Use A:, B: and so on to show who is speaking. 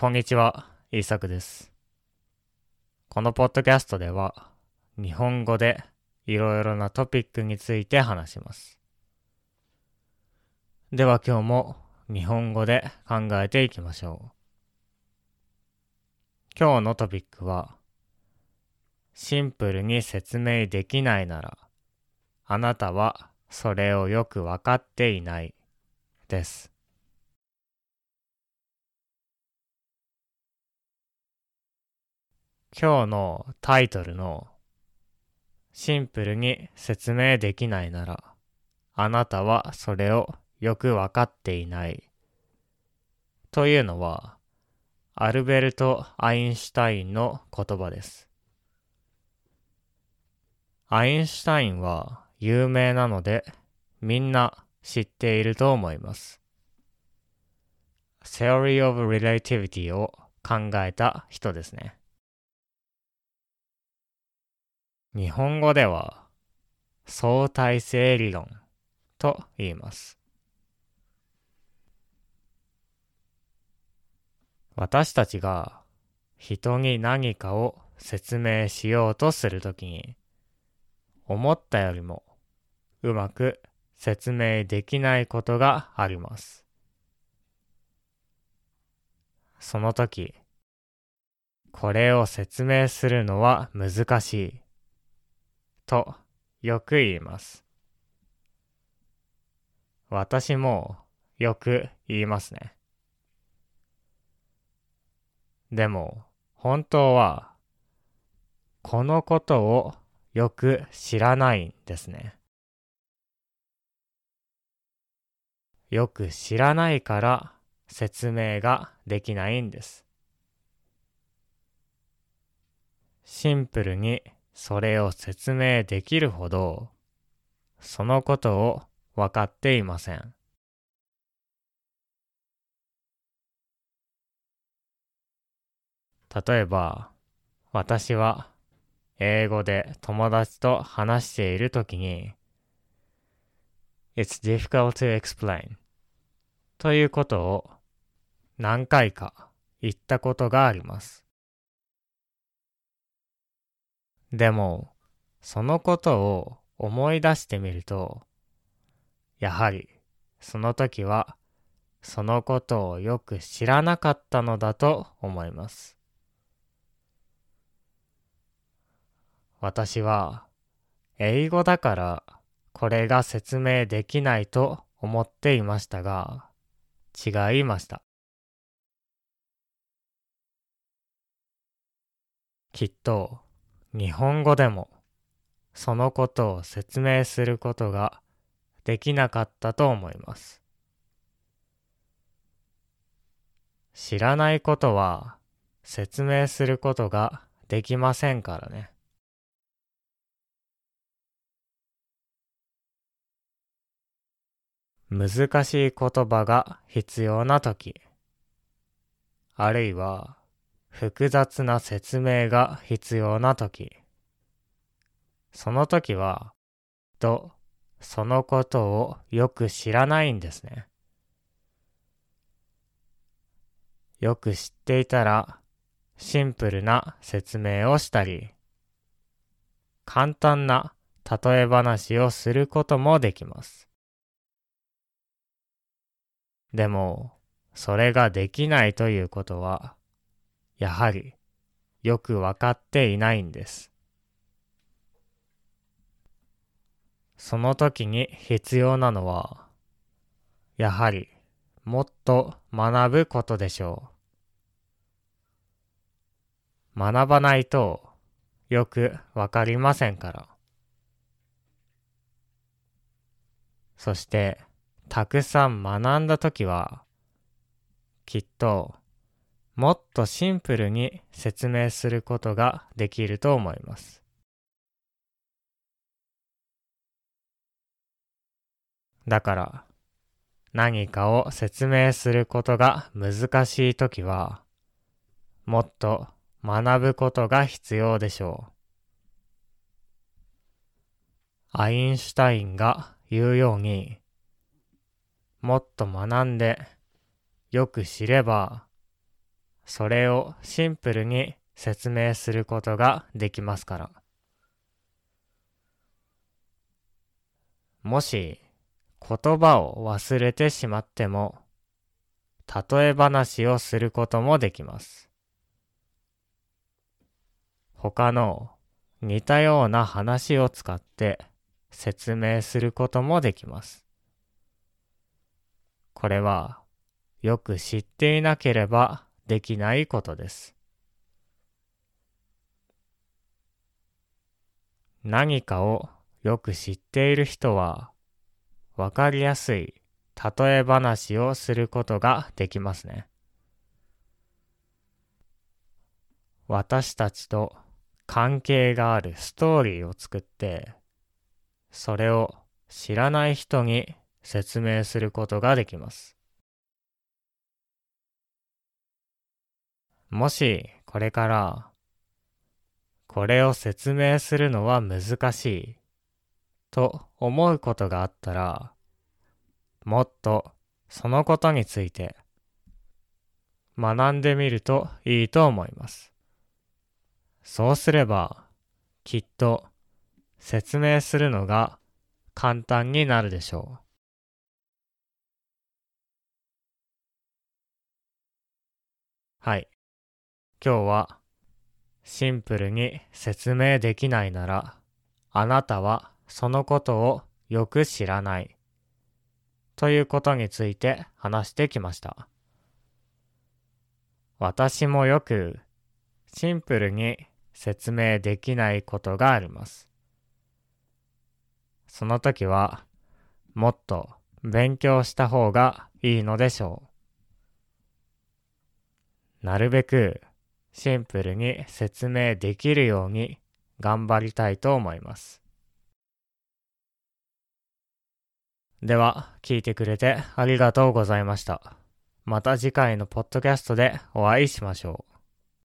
A: こんにちは、イーサクです。このポッドキャストでは、日本語でいろいろなトピックについて話します。では今日も日本語で考えていきましょう。今日のトピックは、シンプルに説明できないなら、あなたはそれをよくわかっていないです。今日のタイトルのシンプルに説明できないならあなたはそれをよくわかっていないというのはアルベルト・アインシュタインの言葉です。アインシュタインは有名なのでみんな知っていると思います。Theory of Relativity を考えた人ですね。日本語では相対性理論と言います。私たちが人に何かを説明しようとするときに思ったよりもうまく説明できないことがあります。その時、これを説明するのは難しいとよく言います。私もよく言いますね。でも本当はこのことをよく知らないんですね。よく知らないから説明ができないんです。シンプルにそれを説明できるほど、そのことを分かっていません。例えば、私は英語で友達と話しているときに、It's difficult to explain ということを何回か言ったことがあります。でも、そのことを思い出してみると、やはり、その時は、そのことをよく知らなかったのだと思います。私は、英語だからこれが説明できないと思っていましたが、違いました。きっと日本語でもそのことを説明することができなかったと思います。知らないことは説明することができませんからね。難しい言葉が必要なとき、あるいは複雑な説明が必要なとき、その時は、と、そのことをよく知らないんですね。よく知っていたら、シンプルな説明をしたり、簡単な例え話をすることもできます。でも、それができないということは、やはりよくわかっていないんです。その時に必要なのは、やはりもっと学ぶことでしょう。学ばないとよくわかりませんから。そして、たくさん学んだときは、きっともっとシンプルに説明することができると思います。だから、何かを説明することが難しいときは、もっと学ぶことが必要でしょう。アインシュタインが言うように、もっと学んで、よく知れば、それをシンプルに説明することができますから。もし言葉を忘れてしまっても、例え話をすることもできます。他の似たような話を使って説明することもできます。これはよく知っていなければできないことです。何かをよく知っている人はわかりやすい例え話をすることができますね。私たちと関係があるストーリーを作って、それを知らない人に説明することができます。もしこれからこれを説明するのは難しいと思うことがあったら、もっとそのことについて学んでみるといいと思います。そうすれば、きっと説明するのが簡単になるでしょう。はい。今日はシンプルに説明できないなら、あなたはそのことをよく知らないということについて話してきました。私もよくシンプルに説明できないことがあります。その時はもっと勉強した方がいいのでしょう。なるべくシンプルに説明できるように頑張りたいと思います。では、聞いてくれてありがとうございました。また次回のポッドキャストでお会いしましょう。